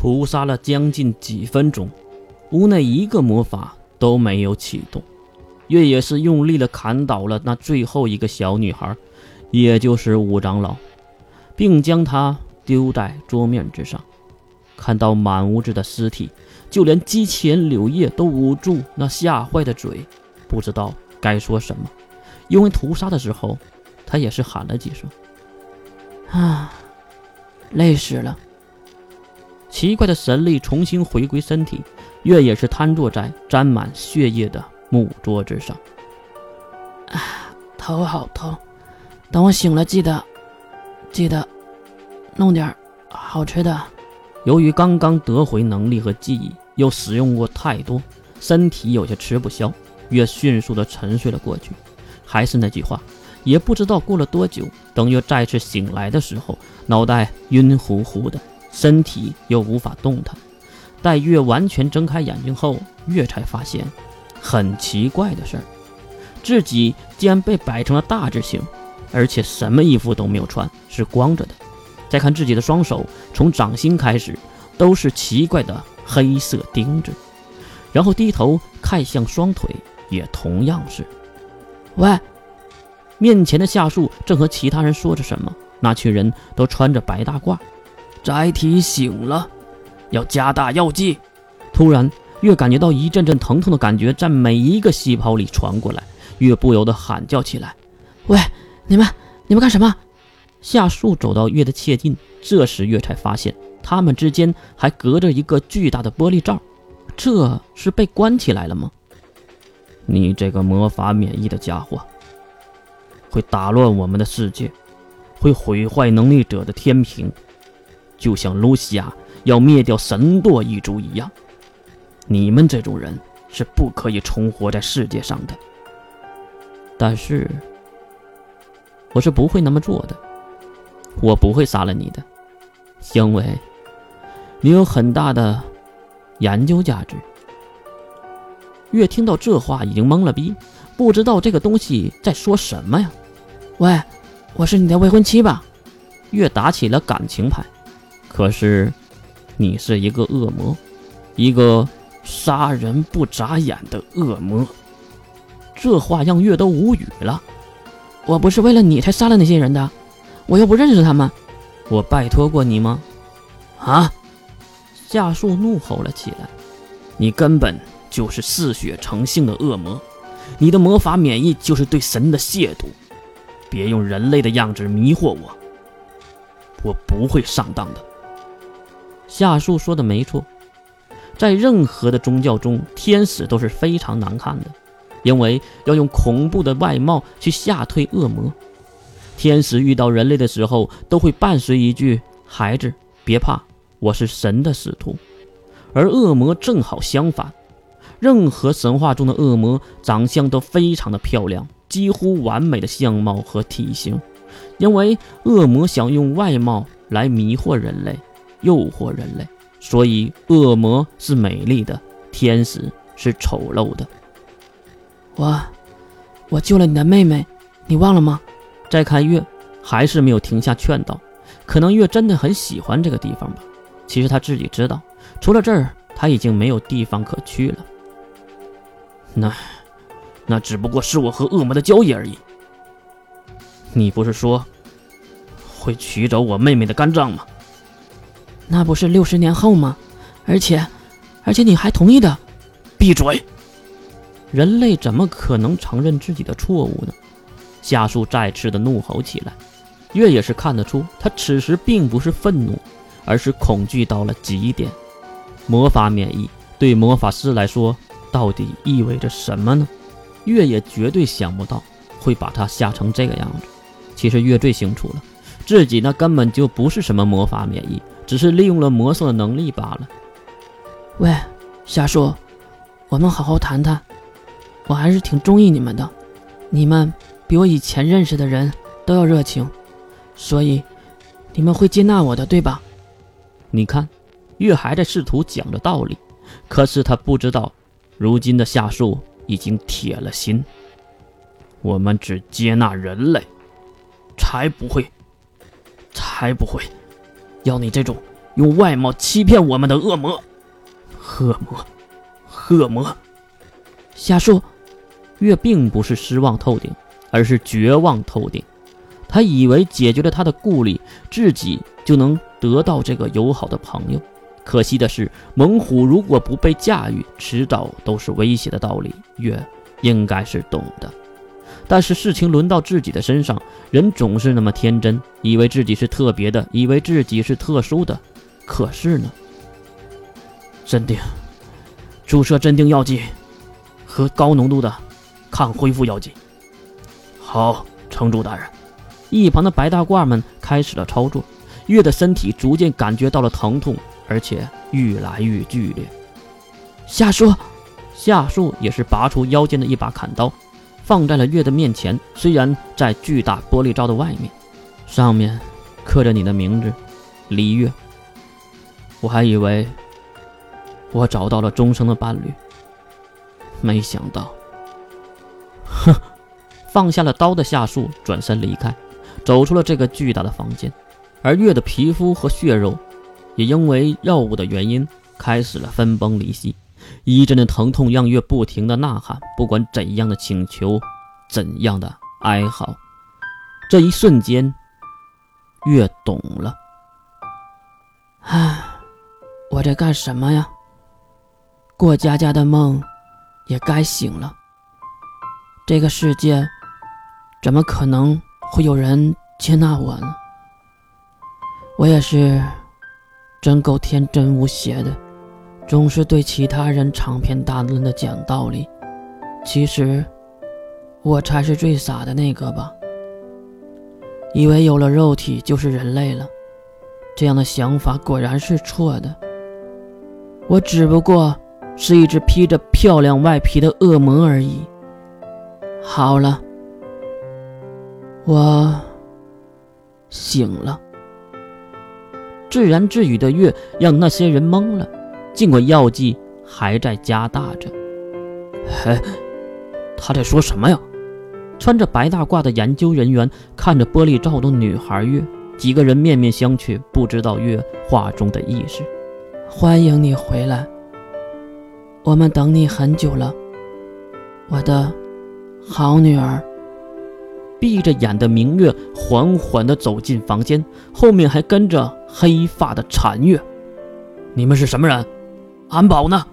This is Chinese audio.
屠杀了将近几分钟，屋内一个魔法都没有启动。月也是用力的砍倒了那最后一个小女孩，也就是五长老，并将她丢在桌面之上。看到满屋子的尸体，就连机器人柳叶都捂住那吓坏的嘴，不知道该说什么。因为屠杀的时候，他也是喊了几声：“啊，累死了。”奇怪的神力重新回归身体，月也是瘫坐在沾满血液的木桌之上。啊，头好痛！等我醒了，记得记得弄点好吃的。由于刚刚得回能力和记忆，又使用过太多，身体有些吃不消，月迅速的沉睡了过去。还是那句话，也不知道过了多久，等月再次醒来的时候，脑袋晕乎乎的。身体又无法动弹，待月完全睁开眼睛后，月才发现很奇怪的事儿：自己竟然被摆成了大字形，而且什么衣服都没有穿，是光着的。再看自己的双手，从掌心开始都是奇怪的黑色钉子，然后低头看向双腿，也同样是。喂，面前的夏树正和其他人说着什么，那群人都穿着白大褂。载体醒了，要加大药剂。突然，月感觉到一阵阵疼痛的感觉在每一个细胞里传过来，月不由得喊叫起来：“喂，你们，你们干什么？”夏树走到月的切近，这时月才发现他们之间还隔着一个巨大的玻璃罩，这是被关起来了吗？你这个魔法免疫的家伙，会打乱我们的世界，会毁坏能力者的天平。就像露西亚要灭掉神舵一族一样，你们这种人是不可以重活在世界上的。但是，我是不会那么做的，我不会杀了你的，因为，你有很大的研究价值。月听到这话已经懵了逼，不知道这个东西在说什么呀？喂，我是你的未婚妻吧？月打起了感情牌。可是，你是一个恶魔，一个杀人不眨眼的恶魔。这话让月都无语了。我不是为了你才杀了那些人的，我又不认识他们。我拜托过你吗？啊！夏树怒吼了起来。你根本就是嗜血成性的恶魔，你的魔法免疫就是对神的亵渎。别用人类的样子迷惑我，我不会上当的。夏树说的没错，在任何的宗教中，天使都是非常难看的，因为要用恐怖的外貌去吓退恶魔。天使遇到人类的时候，都会伴随一句：“孩子，别怕，我是神的使徒。”而恶魔正好相反，任何神话中的恶魔长相都非常的漂亮，几乎完美的相貌和体型，因为恶魔想用外貌来迷惑人类。诱惑人类，所以恶魔是美丽的，天使是丑陋的。我，我救了你的妹妹，你忘了吗？再看月，还是没有停下劝导。可能月真的很喜欢这个地方吧。其实他自己知道，除了这儿，他已经没有地方可去了。那，那只不过是我和恶魔的交易而已。你不是说会取走我妹妹的肝脏吗？那不是六十年后吗？而且，而且你还同意的。闭嘴！人类怎么可能承认自己的错误呢？夏树再次的怒吼起来。月也是看得出，他此时并不是愤怒，而是恐惧到了极点。魔法免疫对魔法师来说，到底意味着什么呢？月也绝对想不到会把他吓成这个样子。其实月最清楚了，自己那根本就不是什么魔法免疫。只是利用了魔兽的能力罢了。喂，夏树，我们好好谈谈。我还是挺中意你们的，你们比我以前认识的人都要热情，所以你们会接纳我的，对吧？你看，月还在试图讲着道理，可是他不知道，如今的夏树已经铁了心。我们只接纳人类，才不会，才不会。要你这种用外貌欺骗我们的恶魔。恶魔，恶魔！瞎说，月并不是失望透顶，而是绝望透顶。他以为解决了他的顾虑，自己就能得到这个友好的朋友。可惜的是，猛虎如果不被驾驭，迟早都是威胁的道理。月应该是懂的。但是事情轮到自己的身上，人总是那么天真，以为自己是特别的，以为自己是特殊的。可是呢？镇定，注射镇定药剂和高浓度的抗恢复药剂。好，城主大人。一旁的白大褂们开始了操作，月的身体逐渐感觉到了疼痛，而且愈来愈剧烈。夏树，夏树也是拔出腰间的一把砍刀，放在了月的面前。虽然在巨大玻璃罩的外面，上面刻着你的名字，李月。我还以为我找到了终生的伴侣，没想到，哼！放下了刀的夏树转身离开。走出了这个巨大的房间，而月的皮肤和血肉也因为药物的原因开始了分崩离析。一阵阵疼痛让月不停的呐喊，不管怎样的请求，怎样的哀嚎。这一瞬间，月懂了。唉，我在干什么呀？过家家的梦也该醒了。这个世界怎么可能？会有人接纳我呢？我也是，真够天真无邪的，总是对其他人长篇大论的讲道理。其实，我才是最傻的那个吧？以为有了肉体就是人类了，这样的想法果然是错的。我只不过是一只披着漂亮外皮的恶魔而已。好了。我醒了，自言自语的月让那些人懵了。尽管药剂还在加大着，嘿，他在说什么呀？穿着白大褂的研究人员看着玻璃罩的女孩月，几个人面面相觑，不知道月话中的意思。欢迎你回来，我们等你很久了，我的好女儿。闭着眼的明月缓缓地走进房间，后面还跟着黑发的残月。你们是什么人？安保呢？